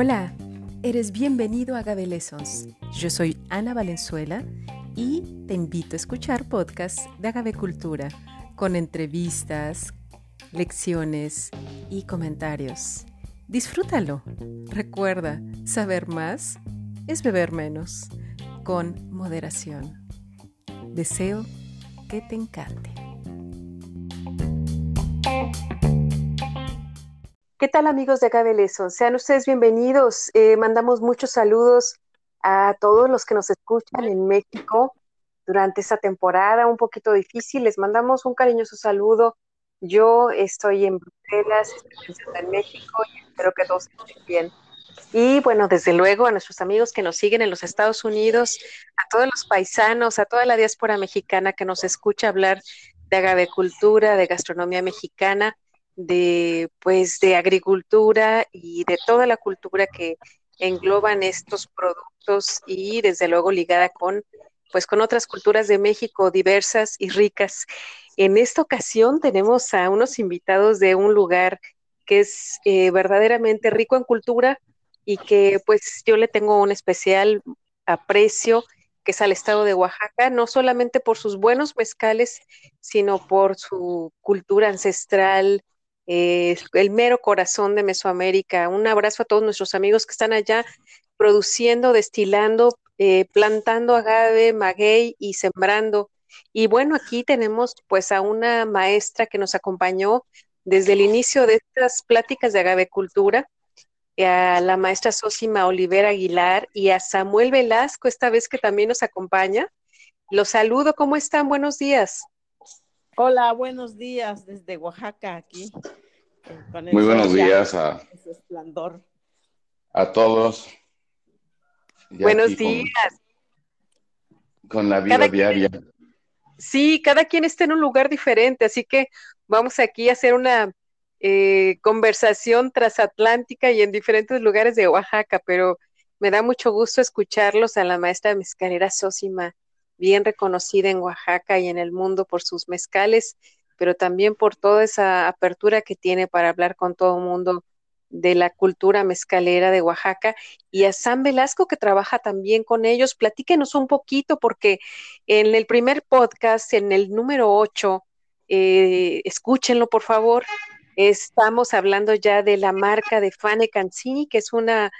Hola, eres bienvenido a Agave Lessons. Yo soy Ana Valenzuela y te invito a escuchar podcasts de Agave Cultura con entrevistas, lecciones y comentarios. Disfrútalo. Recuerda, saber más es beber menos, con moderación. Deseo que te encante. ¿Qué tal amigos de Agave? Sean ustedes bienvenidos. Eh, mandamos muchos saludos a todos los que nos escuchan en México durante esta temporada un poquito difícil. Les mandamos un cariñoso saludo. Yo estoy en Bruselas, estoy en México y espero que todos estén bien. Y bueno, desde luego a nuestros amigos que nos siguen en los Estados Unidos, a todos los paisanos, a toda la diáspora mexicana que nos escucha hablar de agavecultura, de gastronomía mexicana, de pues de agricultura y de toda la cultura que engloban estos productos y desde luego ligada con pues con otras culturas de México diversas y ricas. En esta ocasión tenemos a unos invitados de un lugar que es eh, verdaderamente rico en cultura y que pues yo le tengo un especial aprecio, que es al estado de Oaxaca, no solamente por sus buenos mezcales, sino por su cultura ancestral, eh, el mero corazón de Mesoamérica. Un abrazo a todos nuestros amigos que están allá produciendo, destilando, eh, plantando agave, maguey y sembrando. Y bueno, aquí tenemos pues a una maestra que nos acompañó desde el inicio de estas pláticas de agavecultura, a la maestra Sosima Olivera Aguilar y a Samuel Velasco, esta vez que también nos acompaña. Los saludo, ¿cómo están? Buenos días. Hola, buenos días desde Oaxaca, aquí. Muy buenos días a, a todos. buenos días. Con, la vida diaria. sí, cada quien está en un lugar diferente, así que vamos aquí a hacer una eh, conversación transatlántica y en diferentes lugares de Oaxaca, pero me da mucho gusto escucharlos a la maestra mezcalera Sosima, bien reconocida en Oaxaca y en el mundo por sus mezcales, pero también por toda esa apertura que tiene para hablar con todo el mundo de la cultura mezcalera de Oaxaca y a San Velasco que trabaja también con ellos. Platíquenos un poquito porque en el primer podcast, en el número 8, eh, escúchenlo por favor, Estamos hablando ya de la marca de Fane Cancini, que es una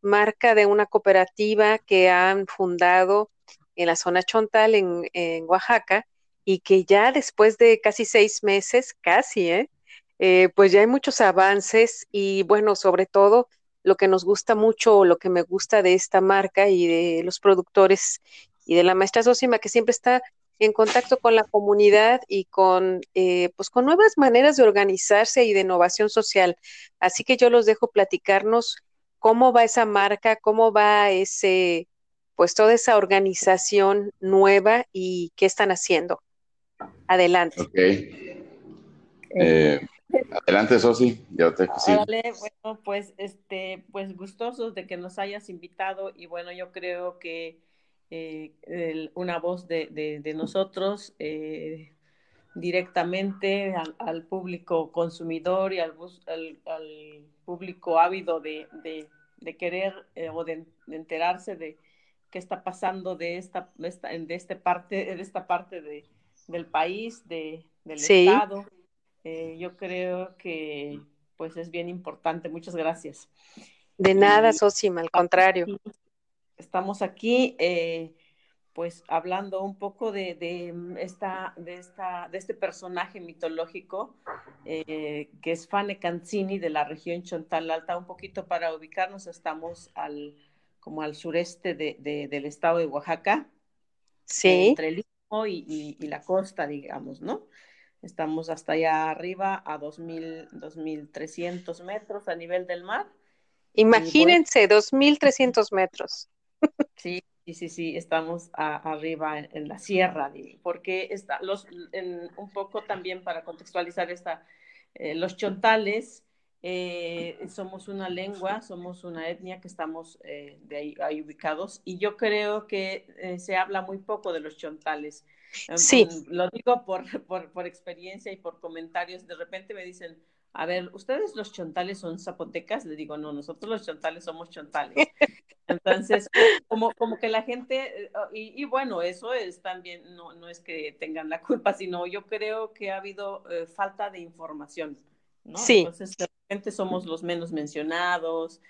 marca de una cooperativa que han fundado en la zona Chontal, en, Oaxaca, y que ya después de casi seis meses, casi, ¿eh? ¿eh? pues ya hay muchos avances y bueno, sobre todo lo que nos gusta mucho, lo que me gusta de esta marca y de los productores y de la maestra Sosima, que siempre está en contacto con la comunidad y con, eh, pues con nuevas maneras de organizarse y de innovación social. Así que yo los dejo platicarnos cómo va esa marca, cómo va ese, pues toda esa organización nueva y qué están haciendo. Adelante. Ok. Eh, adelante, Sosi. Yo te bueno, pues, este, pues gustosos de que nos hayas invitado y bueno, yo creo que eh, una voz de, nosotros eh, directamente al, público consumidor y al, al, público ávido de, querer eh, o de, enterarse de qué está pasando de esta, de este parte, de esta parte del país, del Estado. yo creo que pues es bien importante. Muchas gracias. De nada, Sosima, al contrario estamos aquí eh, pues hablando un poco de, mm, esta, de, esta, de este personaje mitológico eh, que es Fane Cancini de la región Chontal Alta. Un poquito para ubicarnos, estamos al, como al sureste del estado de Oaxaca. Sí. Entre el Istmo y, la costa, digamos, ¿no? Estamos hasta allá arriba a 2.300 metros a nivel del mar. Imagínense, 2.300 metros. Sí, sí, sí, estamos arriba en, la sierra, porque está, los, un poco también para contextualizar esta, eh, los chontales eh, somos una lengua, somos una etnia que estamos eh, de ahí, ubicados y yo creo que se habla muy poco de los chontales. Sí. Lo digo por, por, por, experiencia y por comentarios. De repente me dicen, a ver, ustedes los chontales son zapotecas, le digo, no, nosotros los chontales somos chontales. Entonces, como, como que la gente, eh, y, bueno, eso es también, no, no es que tengan la culpa, sino yo creo que ha habido eh, falta de información, ¿no? Sí. Entonces, de repente somos los menos mencionados,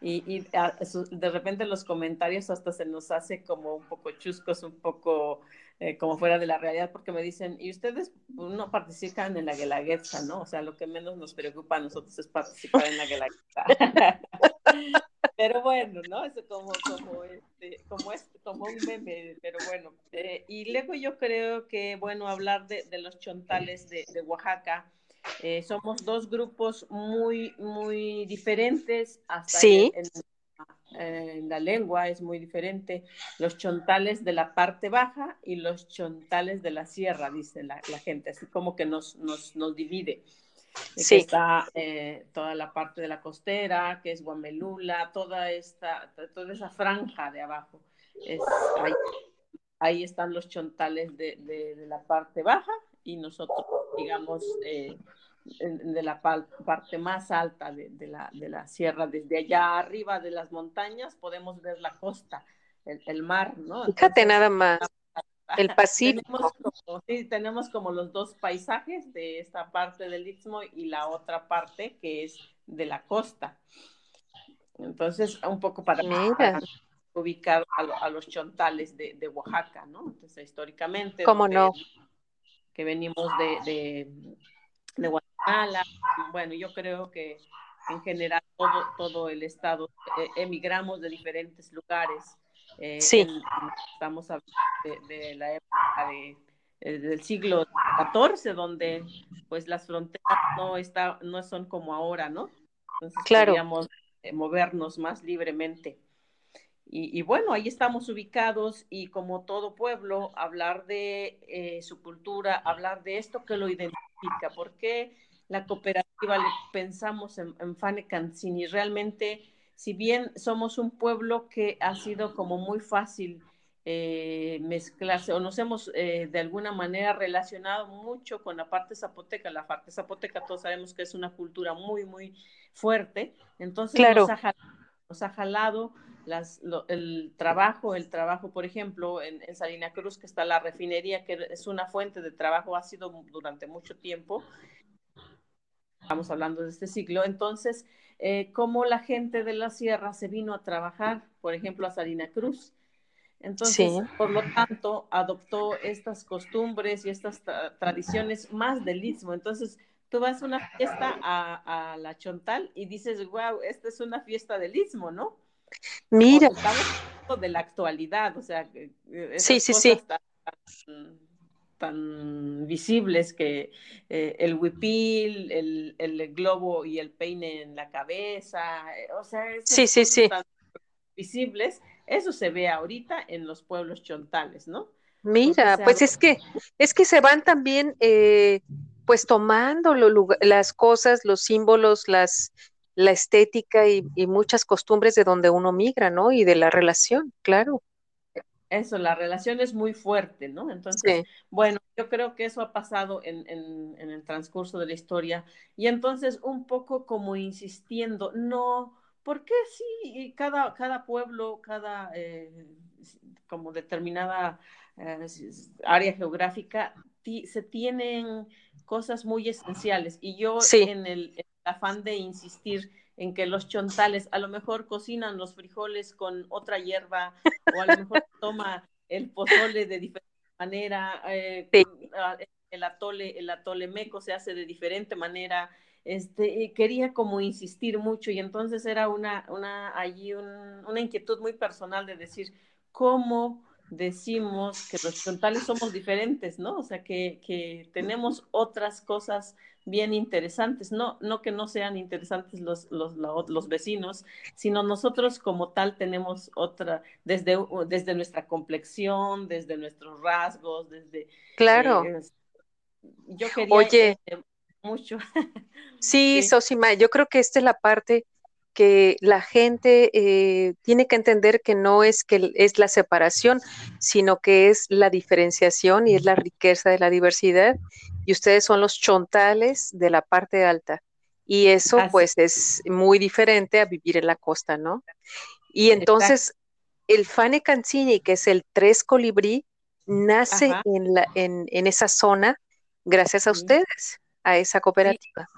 y, ah, de repente los comentarios hasta se nos hace como un poco chuscos, un poco eh, como fuera de la realidad, porque me dicen, y ustedes pues, no participan en la Guelaguetza, ¿no? O sea, lo que menos nos preocupa a nosotros es participar en la Guelaguetza. pero bueno, ¿no? Eso como, como, este, como, este, como un meme, pero bueno. Eh, y luego yo creo que, bueno, hablar de, de los chontales de, de Oaxaca, eh, somos dos grupos muy, muy diferentes, hasta sí. en, en la lengua es muy diferente. Los chontales de la parte baja y los chontales de la sierra, dice la, la gente, así como que nos, nos, nos divide. Sí. Está eh, toda la parte de la costera, que es Guamelula, toda esta, toda esa franja de abajo. Es, ahí, ahí, están los chontales de, de, de, la parte baja y nosotros, digamos, eh, de la parte más alta de, de, la, de, la, sierra, desde allá arriba de las montañas podemos ver la costa, el, el mar, ¿no? Entonces, Fíjate nada más, el Pacífico. Tenemos como, sí, tenemos como los dos paisajes de esta parte del Istmo y la otra parte que es de la costa. Entonces, un poco para, para ubicar a, a, los chontales de, de, Oaxaca, ¿no? Entonces, históricamente. ¿Cómo no? Que venimos de, de, de Guatemala. Bueno, yo creo que en general todo, todo el estado eh, emigramos de diferentes lugares. Eh, sí. En, estamos hablando de, de, la época de, eh, del siglo XIV, donde pues las fronteras no, está, no son como ahora, ¿no? Entonces claro. podíamos eh, movernos más libremente. Y, y, bueno, ahí estamos ubicados y como todo pueblo, hablar de eh, su cultura, hablar de esto que lo identifica, porque la cooperativa le pensamos en, en Fane Cancini, realmente, si bien somos un pueblo que ha sido como muy fácil eh, mezclarse o nos hemos eh, de alguna manera relacionado mucho con la parte zapoteca, la parte zapoteca todos sabemos que es una cultura muy, muy fuerte, entonces claro. nos, ha nos ha jalado las, lo, el trabajo, el trabajo, por ejemplo, en, en, Salina Cruz, que está la refinería, que es una fuente de trabajo, ha sido durante mucho tiempo. Estamos hablando de este siglo. Entonces, eh, cómo la gente de la sierra se vino a trabajar, por ejemplo, a Salina Cruz. Entonces, sí. por lo tanto, adoptó estas costumbres y estas tra tradiciones más del istmo. Entonces, tú vas a una fiesta a, a la Chontal y dices, wow, esta es una fiesta del istmo, ¿no? Mira. Estamos de la actualidad, o sea, sí, sí, sí. Tan, tan, visibles que eh, el huipil, el, el, globo y el peine en la cabeza, eh, o sea, sí, sí, sí. Tan visibles, eso se ve ahorita en los pueblos chontales, ¿no? Mira, pues es que es que se van también eh, pues tomando lo, las cosas, los símbolos, las la estética y, y, muchas costumbres de donde uno migra, ¿no? Y de la relación, claro. Eso, la relación es muy fuerte, ¿no? Entonces, sí. bueno, yo creo que eso ha pasado en, en, en, el transcurso de la historia. Y entonces, un poco como insistiendo, no, ¿por qué sí cada, cada pueblo, cada eh, como determinada eh, área geográfica, se tienen cosas muy esenciales? Y yo sí. en el afán de insistir en que los chontales a lo mejor cocinan los frijoles con otra hierba o a lo mejor toma el pozole de diferente manera, eh, sí. el atole, el atole meco se hace de diferente manera. Este, quería como insistir mucho y entonces era una, una allí un, una inquietud muy personal de decir cómo decimos que los chontales somos diferentes, ¿no? O sea, que, que tenemos otras cosas bien interesantes, no, no que no sean interesantes los, los, los, vecinos, sino nosotros como tal tenemos otra, desde, desde nuestra complexión, desde nuestros rasgos, desde... Claro. Eh, yo quería Oye, mucho. sí, sí, Sosima, yo creo que esta es la parte que la gente eh, tiene que entender que no es que es la separación, sino que es la diferenciación y es la riqueza de la diversidad. Y ustedes son los chontales de la parte alta. Y eso pues es muy diferente a vivir en la costa, ¿no? Y entonces el Fane Cancini, que es el tres colibrí, nace en, la, en, esa zona gracias a ustedes, a esa cooperativa.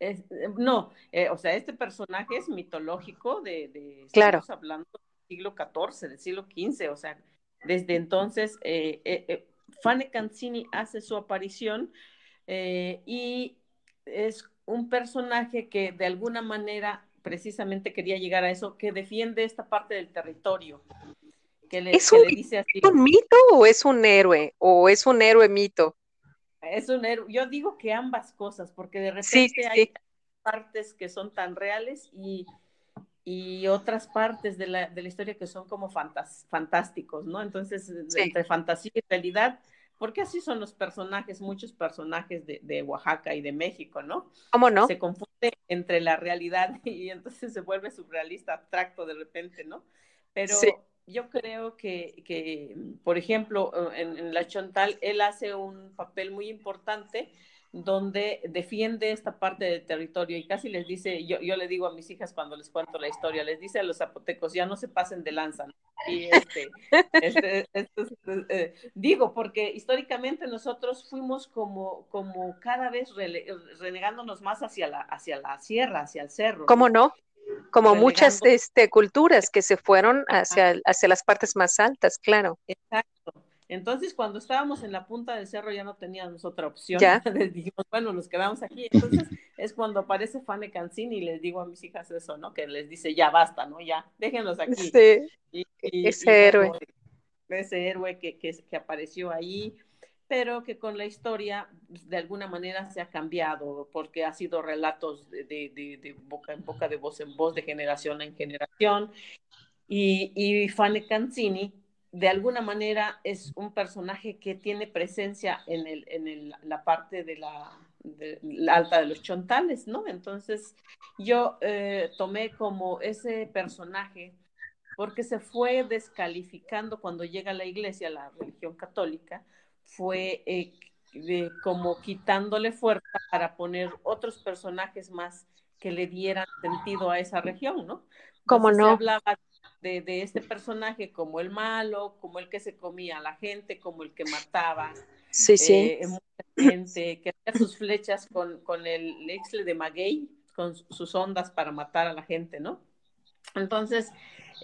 Eh, no, eh, o sea, este personaje es mitológico de, de claro. hablando del siglo XIV, del siglo XV, o sea, desde entonces eh, Fane Cancini hace su aparición y es un personaje que de alguna manera precisamente quería llegar a eso, que defiende esta parte del territorio. Que le, ¿Es, un, dice así, un mito o es un héroe? ¿O es un héroe mito? Es un héroe. Yo digo que ambas cosas, porque de repente hay partes que son tan reales y, y otras partes de la, de la, historia que son como fantásticos, ¿no? Entonces, entre fantasía y realidad, porque así son los personajes, muchos personajes de, de, Oaxaca y de México, ¿no? ¿Cómo no? Se confunde entre la realidad y entonces se vuelve surrealista, abstracto de repente, ¿no? Pero yo creo que, que, por ejemplo, en, en La Chontal, él hace un papel muy importante donde defiende esta parte del territorio y casi les dice, yo, yo le digo a mis hijas cuando les cuento la historia, les dice a los zapotecos, ya no se pasen de lanza. Y este, este, este, eh, digo, porque históricamente nosotros fuimos como, como cada vez renegándonos más hacia la, hacia la sierra, hacia el cerro. ¿Cómo no? Como muchas este, culturas que se fueron hacia, hacia las partes más altas, claro. Exacto. Entonces, cuando estábamos en la punta del cerro ya no teníamos otra opción. ¿Ya? les dijimos, bueno, nos quedamos aquí. Entonces, es cuando aparece Fane Cancini y les digo a mis hijas eso, ¿no? Que les dice, ya basta, ¿no? Ya, déjenlos aquí. Sí, ese héroe. ese héroe que, que, que, apareció ahí, pero que con la historia, pues, de alguna manera, se ha cambiado, porque ha sido relatos de, de, de boca en boca, de voz en voz, de generación en generación. Y, y Fane Cancini de alguna manera es un personaje que tiene presencia en, el, en el, la parte de la, alta de los chontales, ¿no? Entonces yo eh, tomé como ese personaje porque se fue descalificando cuando llega a la iglesia, la religión católica, fue eh, como quitándole fuerza para poner otros personajes más que le dieran sentido a esa región, ¿no? Como no? Se hablaba de, este personaje como el malo, como el que se comía a la gente, como el que mataba. Sí, sí. Eh, mucha gente que hacía sus flechas con, con el exle de maguey, con sus ondas para matar a la gente, ¿no? Entonces,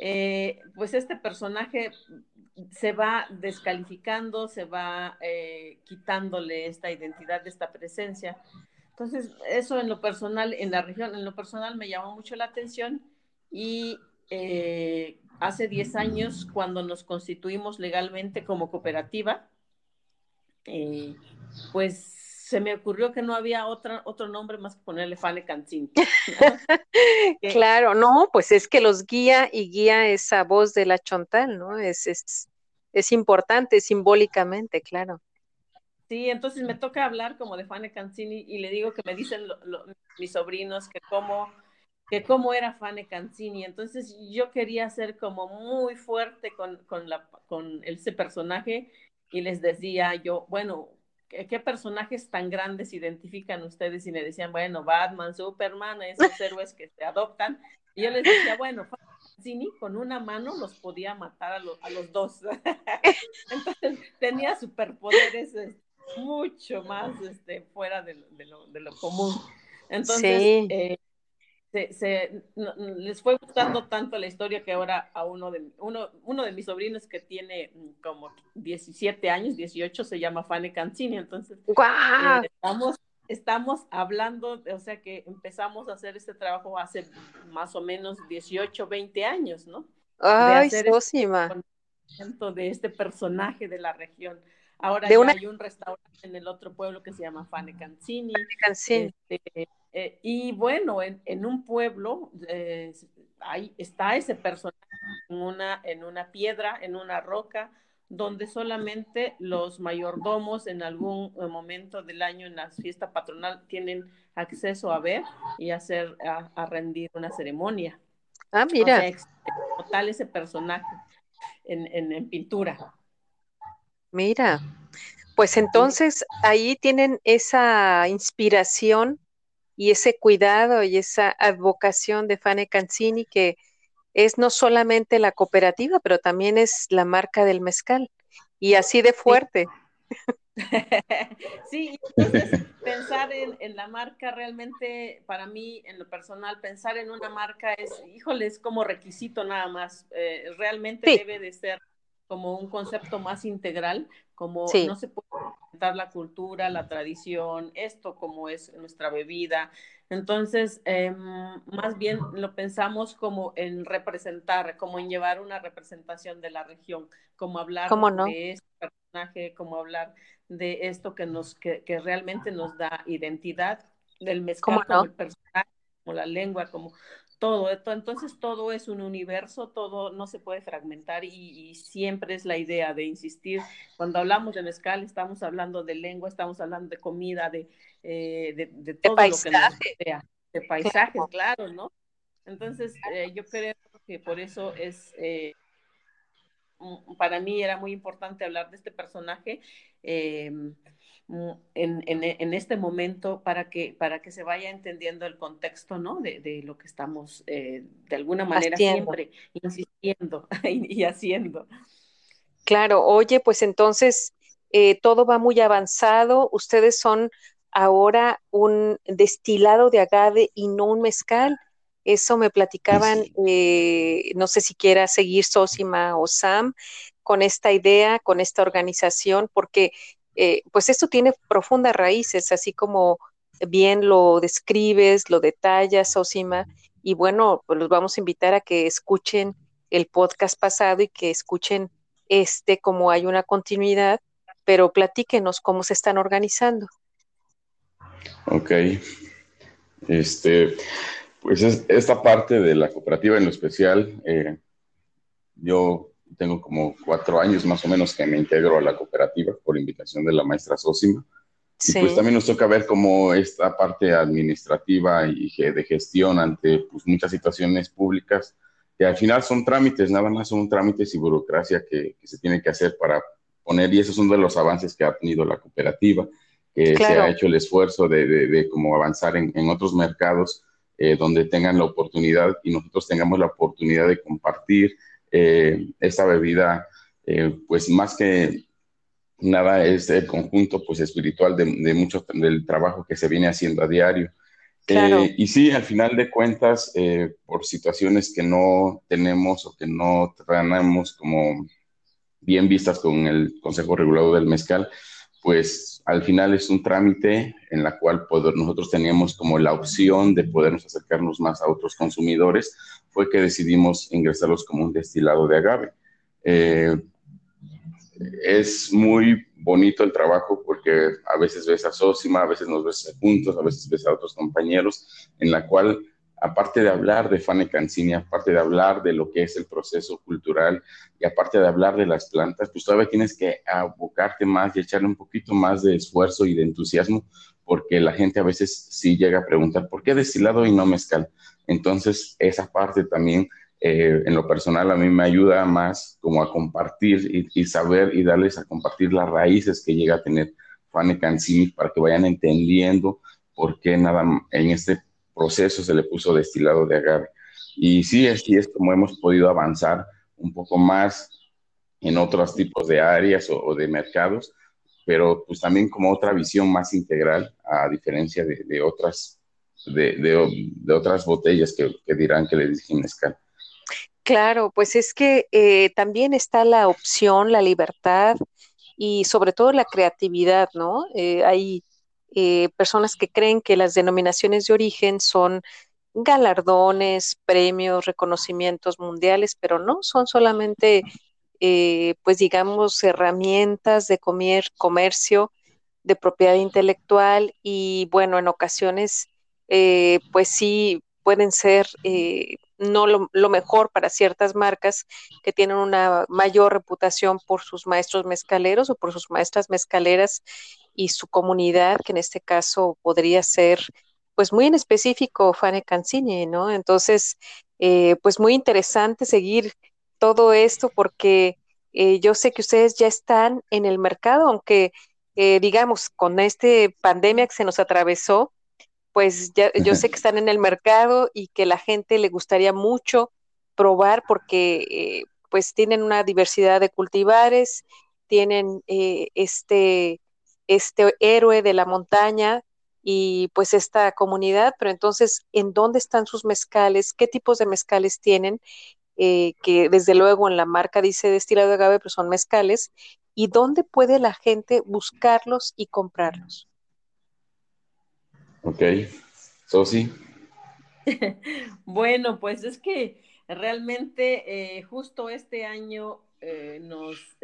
eh, pues este personaje se va descalificando, se va eh, quitándole esta identidad, esta presencia. Entonces, eso en lo personal, en la región, en lo personal me llamó mucho la atención y eh, hace 10 años, cuando nos constituimos legalmente como cooperativa, pues se me ocurrió que no había otra, otro nombre más que ponerle Fane Cancín. claro, no, pues es que los guía y guía esa voz de la Chontal, ¿no? Es, es, es importante simbólicamente, claro. Sí, entonces me toca hablar como de Fane Cancini y le digo que me dicen mis sobrinos que cómo que cómo era Fane Cancini. Entonces yo quería ser como muy fuerte con, con, la, con ese personaje y les decía yo, bueno, ¿qué, personajes tan grandes identifican ustedes? Y me decían, bueno, Batman, Superman, esos héroes que se adoptan. Y yo les decía, bueno, Cancini con una mano los podía matar a, a los dos. Entonces tenía superpoderes este, mucho más este, fuera de, de, lo, de lo, común. Entonces, sí. eh, se, les fue gustando tanto la historia que ahora a uno de, uno, uno de mis sobrinos que tiene mm, como 17 años, 18, se llama Fanny Cancini, entonces eh, estamos, estamos hablando, o sea que empezamos a hacer este trabajo hace más o menos 18, 20 años, ¿no? Ay, este de este personaje de la región. Ahora ya hay un restaurante en el otro pueblo que se llama Fane Cancini. Cancini. Este, eh, y bueno, en, en un pueblo eh, ahí está ese personaje en una, en una piedra, en una roca, donde solamente los mayordomos en algún eh, momento del año en la fiesta patronal tienen acceso a ver y hacer, a, rendir una ceremonia. Ah, mira. O tal ese personaje en, en, en pintura. Mira, pues entonces ahí tienen esa inspiración y ese cuidado y esa advocación de Fane Cancini que es no solamente la cooperativa, pero también es la marca del mezcal y así de fuerte. Sí, entonces pensar en, la marca realmente, para mí, en lo personal, pensar en una marca es, híjole, es como requisito nada más. Eh, realmente debe de ser como un concepto más integral, como no se puede presentar la cultura, la tradición, esto como es nuestra bebida. Entonces, em, más bien lo pensamos como en representar, como en llevar una representación de la región, como hablar de este personaje, como hablar de esto que nos, que, que realmente nos da identidad del mezcal como el personaje, como la lengua, como todo. Entonces todo es un universo, todo no se puede fragmentar y, siempre es la idea de insistir. Cuando hablamos de mezcal estamos hablando de lengua, estamos hablando de comida, de, eh, de, todo lo que nos de paisajes, claro, ¿no? Entonces eh, yo creo que por eso es... Eh, para mí era muy importante hablar de este personaje eh, en, en, este momento para que, para que se vaya entendiendo el contexto, ¿no? De, de lo que estamos eh, de alguna manera siempre insistiendo y, haciendo. Claro, oye, pues entonces eh, todo va muy avanzado. Ustedes son ahora un destilado de agave y no un mezcal. Eso me platicaban, eh, no sé si quiera seguir Sosima o Sam con esta idea, con esta organización, porque eh, pues esto tiene profundas raíces, así como bien lo describes, lo detallas, Sosima, y bueno, pues los vamos a invitar a que escuchen el podcast pasado y que escuchen este como hay una continuidad, pero platíquenos cómo se están organizando. Ok. Este, pues esta parte de la cooperativa en lo especial, eh, yo tengo como cuatro años más o menos que me integro a la cooperativa por invitación de la maestra Sosima. Y pues también nos toca ver cómo esta parte administrativa y de gestión ante pues, muchas situaciones públicas, que al final son trámites, nada más son trámites y burocracia que, se tiene que hacer para poner, y esos son de los avances que ha tenido la cooperativa, que se ha hecho el esfuerzo de, de, cómo avanzar en, en otros mercados eh, donde tengan la oportunidad y nosotros tengamos la oportunidad de compartir eh, esta bebida, eh, pues más que nada es el conjunto pues espiritual de, de mucho del trabajo que se viene haciendo a diario. y sí, al final de cuentas, por situaciones que no tenemos o que no tenemos como bien vistas con el Consejo Regulador del Mezcal, pues al final es un trámite en la cual nosotros teníamos como la opción de podernos acercarnos más a otros consumidores, fue que decidimos ingresarlos como un destilado de agave. Eh, es muy bonito el trabajo porque a veces ves a Sosima, a veces nos ves juntos, a veces ves a otros compañeros, en la cual aparte de hablar de Fane Cancini, aparte de hablar de lo que es el proceso cultural y aparte de hablar de las plantas, pues todavía tienes que abocarte más y echarle un poquito más de esfuerzo y de entusiasmo, porque la gente a veces sí llega a preguntar, ¿por qué destilado y no mezcal? Entonces, esa parte también, eh, en lo personal, a mí me ayuda más como a compartir y, saber y darles a compartir las raíces que llega a tener Fane Cancini para que vayan entendiendo por qué nada en este proceso se le puso destilado de agave. Y sí, así es como hemos podido avanzar un poco más en otros tipos de áreas o, de mercados, pero pues también como otra visión más integral, a diferencia de, otras, de, otras botellas que, dirán que le dije mezcal. Claro, pues es que eh, también está la opción, la libertad y sobre todo la creatividad, ¿no? Eh, hay eh, personas que creen que las denominaciones de origen son galardones, premios, reconocimientos mundiales, pero no, son solamente, eh, pues digamos, herramientas de comer, comercio, de propiedad intelectual y bueno, en ocasiones, eh, pues sí pueden ser no lo, mejor para ciertas marcas que tienen una mayor reputación por sus maestros mezcaleros o por sus maestras mezcaleras y su comunidad, que en este caso podría ser, pues muy en específico, Fane Cancini, ¿no? Entonces, eh, pues muy interesante seguir todo esto porque eh, yo sé que ustedes ya están en el mercado, aunque, eh, digamos, con este pandemia que se nos atravesó, pues ya, yo sé que están en el mercado y que la gente le gustaría mucho probar porque eh, pues tienen una diversidad de cultivares, tienen eh, este, este héroe de la montaña y pues esta comunidad, pero entonces, ¿en dónde están sus mezcales? ¿Qué tipos de mezcales tienen? Eh, que desde luego en la marca dice destilado de agave, pero son mezcales, y dónde puede la gente buscarlos y comprarlos. Ok, Sosi. bueno, pues es que realmente eh, justo este año eh, nos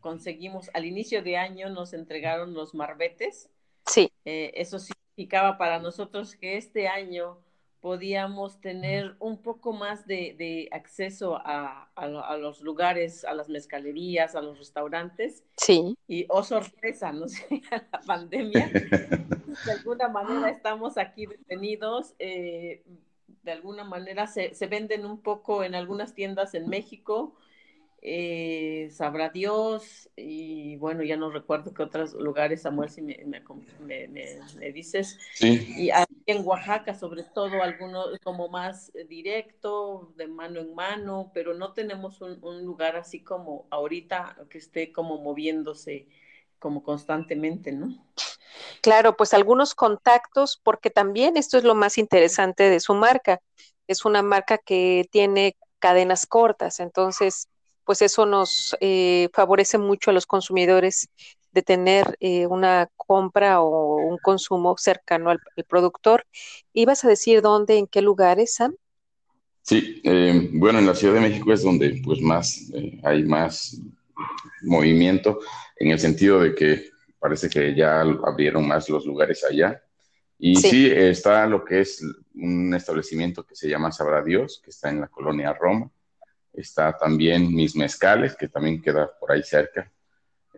conseguimos, al inicio de año nos entregaron los marbetes. Sí. eso significaba para nosotros que este año podíamos tener un poco más de, acceso a, los lugares, a las mezcalerías, a los restaurantes. Sí. Y, oh sorpresa, no sé, la pandemia, de alguna manera estamos aquí detenidos. Eh, de alguna manera se, se, venden un poco en algunas tiendas en México, eh, sabrá Dios, y bueno, ya no recuerdo qué otros lugares, Samuel, si me, me, dices. Y en Oaxaca, sobre todo, algunos como más directo, de mano en mano, pero no tenemos un, un lugar así como ahorita que esté como moviéndose como constantemente, ¿no? Claro, pues algunos contactos, porque también esto es lo más interesante de su marca. Es una marca que tiene cadenas cortas, entonces pues eso nos eh, favorece mucho a los consumidores de tener eh, una compra o un consumo cercano al, productor. ¿Ibas a decir dónde, en qué lugares, Sam? Sí, eh, bueno, en la Ciudad de México es donde pues más hay más movimiento en el sentido de que parece que ya abrieron más los lugares allá. Y sí. sí, está lo que es un establecimiento que se llama Sabrá Dios, que está en la colonia Roma está también Mis Mezcales, que también queda por ahí cerca.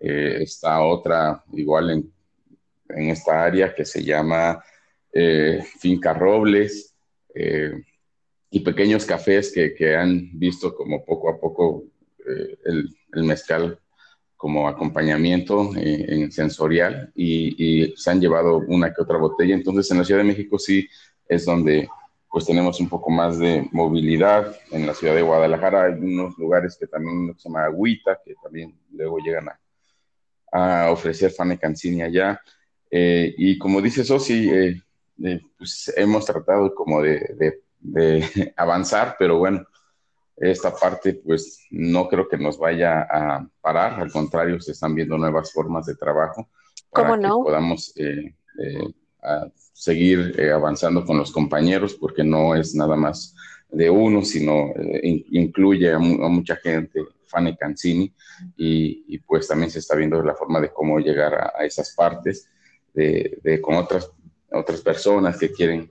Eh, está otra igual en, en, esta área que se llama eh, Finca Robles eh, y pequeños cafés que, que, han visto como poco a poco el, el, mezcal como acompañamiento en sensorial y, y se han llevado una que otra botella. Entonces en la Ciudad de México sí es donde pues tenemos un poco más de movilidad. En la ciudad de Guadalajara hay unos lugares que también se llama Agüita, que también luego llegan a, a ofrecer Fane Cancini allá. Eh, y como dice Sosi, eh, eh, pues hemos tratado como de, de, de, avanzar, pero bueno, esta parte pues no creo que nos vaya a parar, al contrario, se están viendo nuevas formas de trabajo para ¿Cómo no? que podamos seguir eh, avanzando con los compañeros, porque no es nada más de uno, sino eh, incluye a, mucha gente, Fanny Cancini, y, y, pues también se está viendo la forma de cómo llegar a, esas partes de, de, con otras, otras personas que quieren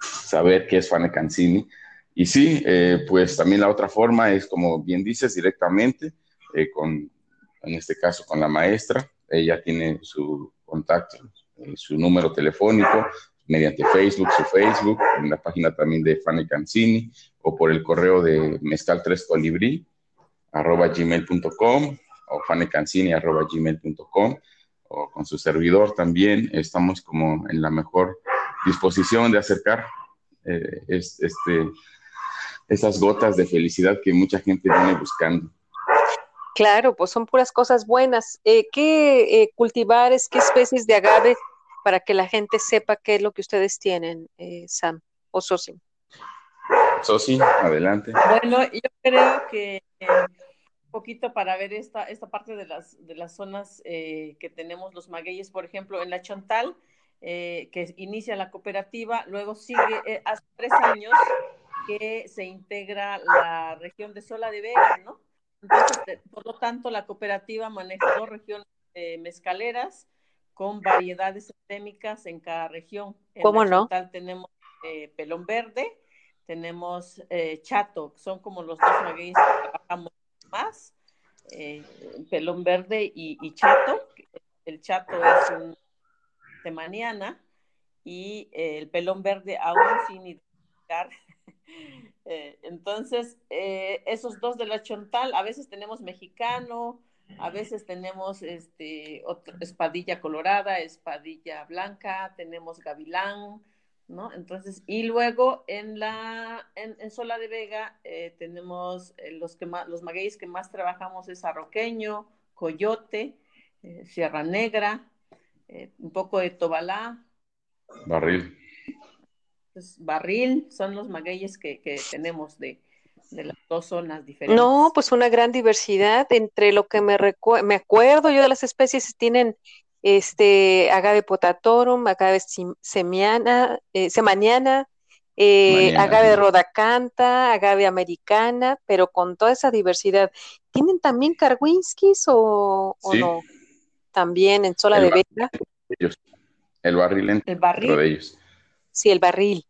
saber qué es Fanny Cancini. Y sí, eh, pues también la otra forma es, como bien dices, directamente, con, en este caso con la maestra, ella tiene su contacto, eh, su número telefónico mediante Facebook, su Facebook, en la página también de Fanny Cancini o por el correo de mezcal3colibri arroba gmail.com o fannycancini arroba gmail.com o con su servidor también. Estamos como en la mejor disposición de acercar eh, este, esas gotas de felicidad que mucha gente viene buscando. Claro, pues son puras cosas buenas. Eh, ¿Qué eh, cultivares, qué especies de agave para que la gente sepa qué es lo que ustedes tienen, eh, Sam o Sosi? Sosi, adelante. Bueno, yo creo que eh, un poquito para ver esta, esta parte de las, de las zonas eh, que tenemos los magueyes, por ejemplo, en la Chontal, que inicia la cooperativa, luego sigue hace tres años que se integra la región de Sola de Vega, ¿no? Entonces, por lo tanto, la cooperativa maneja dos regiones mezcaleras con variedades endémicas en cada región. En ¿Cómo no? tenemos eh, pelón verde, tenemos eh, chato, son como los dos magueyes que trabajamos más, eh, pelón verde y, y, chato. El chato es un semaniana y el pelón verde aún sin identificar Eh, entonces, eh, esos dos de la Chontal, a veces tenemos mexicano, a veces tenemos este, espadilla colorada, espadilla blanca, tenemos gavilán, ¿no? Entonces, y luego en la, en, Sola de Vega eh, tenemos los que más, los magueyes que más trabajamos es arroqueño, coyote, Sierra Negra, un poco de tobalá. Barril. Pues, barril son los magueyes que, que tenemos de, de las dos zonas diferentes. No, pues una gran diversidad entre lo que me, me acuerdo yo de las especies tienen este agave potatorum, agave semiana, eh, semaniana, eh, agave rodacanta, agave americana, pero con toda esa diversidad. ¿Tienen también Karwinskis o, no? También en Sola de Vega. El barril el barril. de ellos. Sí, el barril.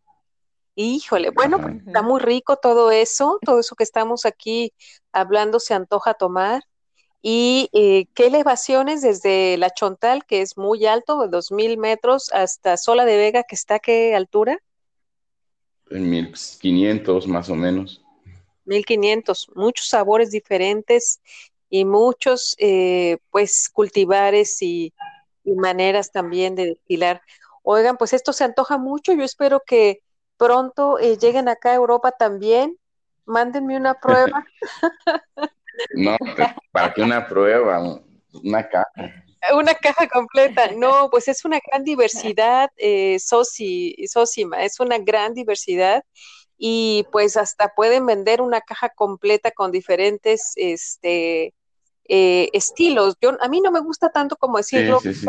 Híjole, bueno, pues, está muy rico todo eso, todo eso que estamos aquí hablando se antoja tomar. ¿Y eh, qué elevaciones desde la Chontal, que es muy alto, de 2.000 metros, hasta Sola de Vega, que está a qué altura? En 1.500 más o menos. 1.500, muchos sabores diferentes y muchos, eh, pues, cultivares y, y maneras también de destilar. Oigan, pues esto se antoja mucho, yo espero que pronto eh, lleguen acá a Europa también. Mándenme una prueba. no, ¿para qué una prueba? Una caja. Una caja completa. No, pues es una gran diversidad, eh, Sosima, es una gran diversidad y pues hasta pueden vender una caja completa con diferentes este, eh, estilos. Yo, a mí no me gusta tanto como decirlo sí, sí,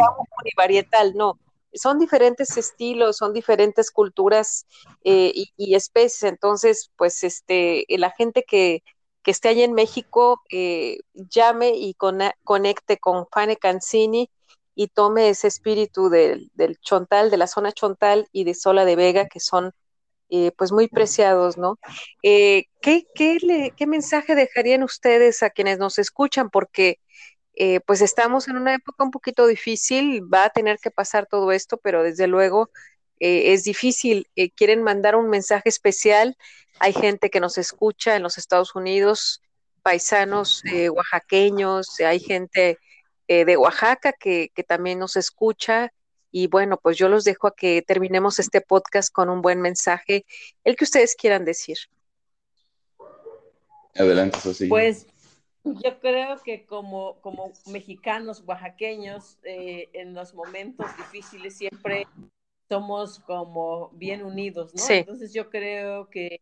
varietal, no son diferentes estilos, son diferentes culturas eh, y, especies. Entonces, pues, este, la gente que, que esté allá en México eh, llame y conecte con Fane Cancini y tome ese espíritu del, del, Chontal, de la zona Chontal y de Sola de Vega, que son eh, pues muy preciados, ¿no? ¿qué, qué, le, ¿Qué mensaje dejarían ustedes a quienes nos escuchan? Porque eh, pues estamos en una época un poquito difícil, va a tener que pasar todo esto, pero desde luego eh, es difícil. Eh, quieren mandar un mensaje especial. Hay gente que nos escucha en los Estados Unidos, paisanos oaxaqueños, hay gente de Oaxaca que, que también nos escucha. Y bueno, pues yo los dejo a que terminemos este podcast con un buen mensaje, el que ustedes quieran decir. Adelante, Sosi. Pues yo creo que como, como mexicanos, oaxaqueños, eh, en los momentos difíciles siempre somos como bien unidos, ¿no? Entonces yo creo que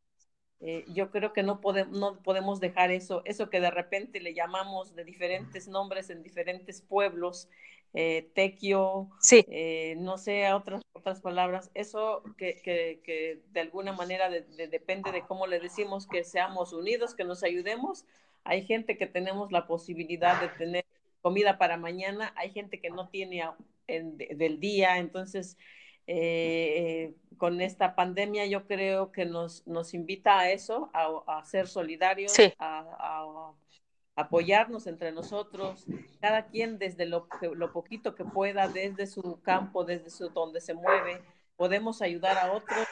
eh, yo creo que no, podemos no podemos dejar eso, eso que de repente le llamamos de diferentes nombres en diferentes pueblos, eh, tequio, eh, no sé, otras, otras palabras, eso que, que, que de alguna manera depende de cómo le decimos que seamos unidos, que nos ayudemos, hay gente que tenemos la posibilidad de tener comida para mañana, hay gente que no tiene del día, entonces eh, con esta pandemia yo creo que nos, nos invita a eso, a, ser solidarios, a, apoyarnos entre nosotros, cada quien desde lo, lo poquito que pueda, desde su campo, desde su, donde se mueve, podemos ayudar a otros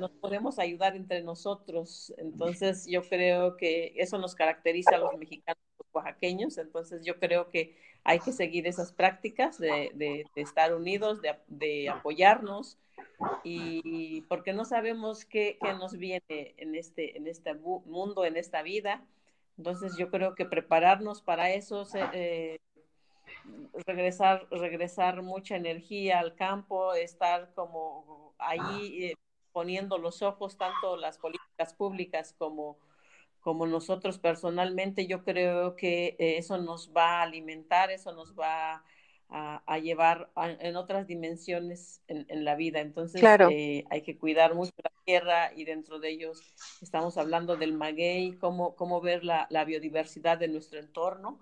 nos podemos ayudar entre nosotros. Entonces, yo creo que eso nos caracteriza a los mexicanos los oaxaqueños. Entonces, yo creo que hay que seguir esas prácticas de, estar unidos, de, apoyarnos, y porque no sabemos qué, nos viene en este, en este mundo, en esta vida. Entonces, yo creo que prepararnos para eso, eh, regresar, regresar mucha energía al campo, estar como ahí. Poniendo los ojos tanto las políticas públicas como, como nosotros personalmente, yo creo que eh, eso nos va a alimentar, eso nos va a, llevar en otras dimensiones en, la vida. Entonces eh, hay que cuidar mucho la tierra y dentro de ellos estamos hablando del maguey, cómo, cómo ver la, la biodiversidad de nuestro entorno.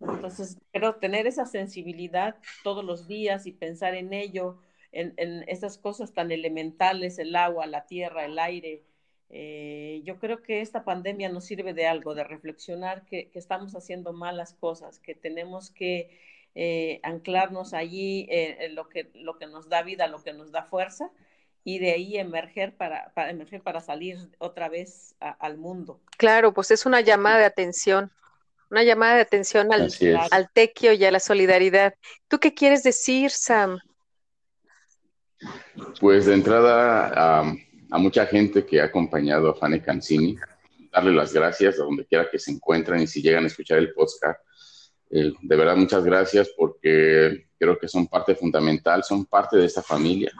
Entonces, pero tener esa sensibilidad todos los días y pensar en ello, en, en esas cosas tan elementales, el agua, la tierra, el aire. Eh, yo creo que esta pandemia nos sirve de algo, de reflexionar que, que estamos haciendo malas cosas, que tenemos que eh, anclarnos allí eh, en lo, que, lo que nos da vida, lo que nos da fuerza y de ahí emerger para, para emerger para salir otra vez al mundo. Claro, pues es una llamada de atención, una llamada de atención al, al tequio y a la solidaridad. ¿Tú qué quieres decir, Sam? Pues de entrada a, mucha gente que ha acompañado a Fanny Cancini, darle las gracias a donde quiera que se encuentren y si llegan a escuchar el podcast. Eh, de verdad, muchas gracias porque creo que son parte fundamental, son parte de esta familia.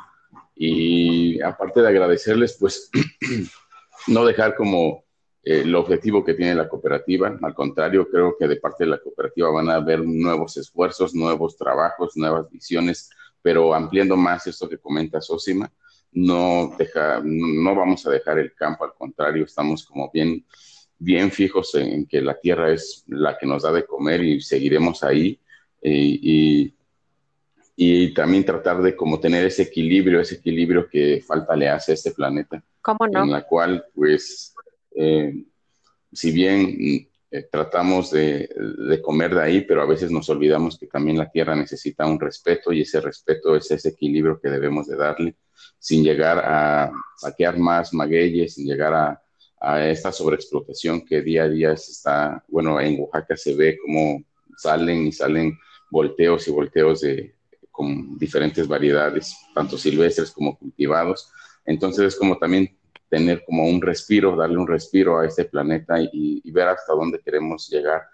Y aparte de agradecerles, pues no dejar como eh, el objetivo que tiene la cooperativa. Al contrario, creo que de parte de la cooperativa van a haber nuevos esfuerzos, nuevos trabajos, nuevas visiones, pero ampliando más esto que comenta Sosima, no, deja, no vamos a dejar el campo, al contrario, estamos como bien, bien fijos en que la tierra es la que nos da de comer y seguiremos ahí. Eh, y, y también tratar de como tener ese equilibrio, ese equilibrio que falta le hace a este planeta. ¿Cómo no? En la cual, pues, eh, si bien eh, tratamos de, comer de ahí, pero a veces nos olvidamos que también la tierra necesita un respeto y ese respeto es ese equilibrio que debemos de darle sin llegar a saquear más magueyes, sin llegar a, a esta sobreexplotación que día a día se está, bueno, en Oaxaca se ve como salen y salen volteos y volteos de, con diferentes variedades, tanto silvestres como cultivados. Entonces es como también tener como un respiro, darle un respiro a este planeta y, ver hasta dónde queremos llegar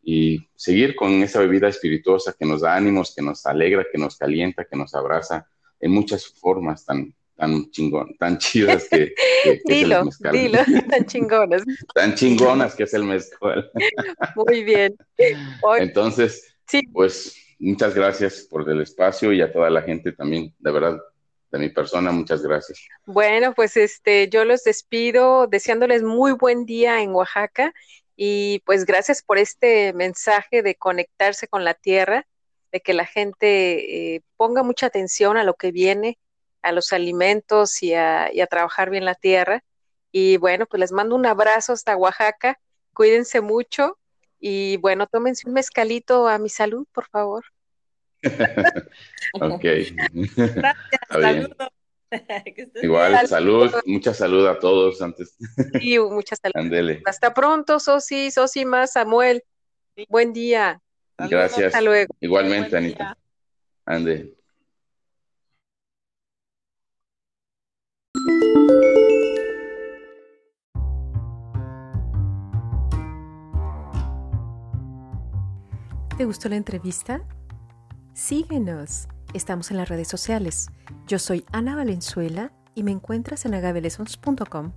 y seguir con esa bebida espirituosa que nos da ánimos, que nos alegra, que nos calienta, que nos abraza en muchas formas tan tan chingón, tan chidas que, que, dilo, es el mezcal. Dilo, tan chingonas. tan chingonas que es el mezcal. Muy bien. Entonces, sí. pues muchas gracias por el espacio y a toda la gente también, de verdad, mi persona, muchas gracias. Bueno, pues este, yo los despido deseándoles muy buen día en Oaxaca y pues gracias por este mensaje de conectarse con la tierra, de que la gente eh, ponga mucha atención a lo que viene, a los alimentos y a, y a trabajar bien la tierra. Y bueno, pues les mando un abrazo hasta Oaxaca, cuídense mucho y bueno, tómense un mezcalito a mi salud, por favor. ok. Igual, salud, mucha salud a todos antes. Sí, mucha salud. Hasta pronto, Sosi, Sosi más, Samuel. Buen día. Gracias. Hasta luego. Igualmente, Anita. Ande. ¿Te gustó la entrevista? Síguenos. Estamos en las redes sociales. Yo soy Ana Valenzuela y me encuentras en agabelesons.com.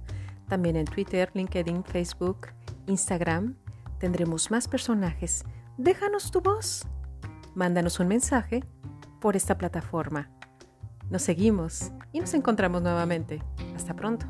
También en Twitter, LinkedIn, Facebook, Instagram. Tendremos más personajes. Déjanos tu voz. Mándanos un mensaje por esta plataforma. Nos seguimos y nos encontramos nuevamente. Hasta pronto.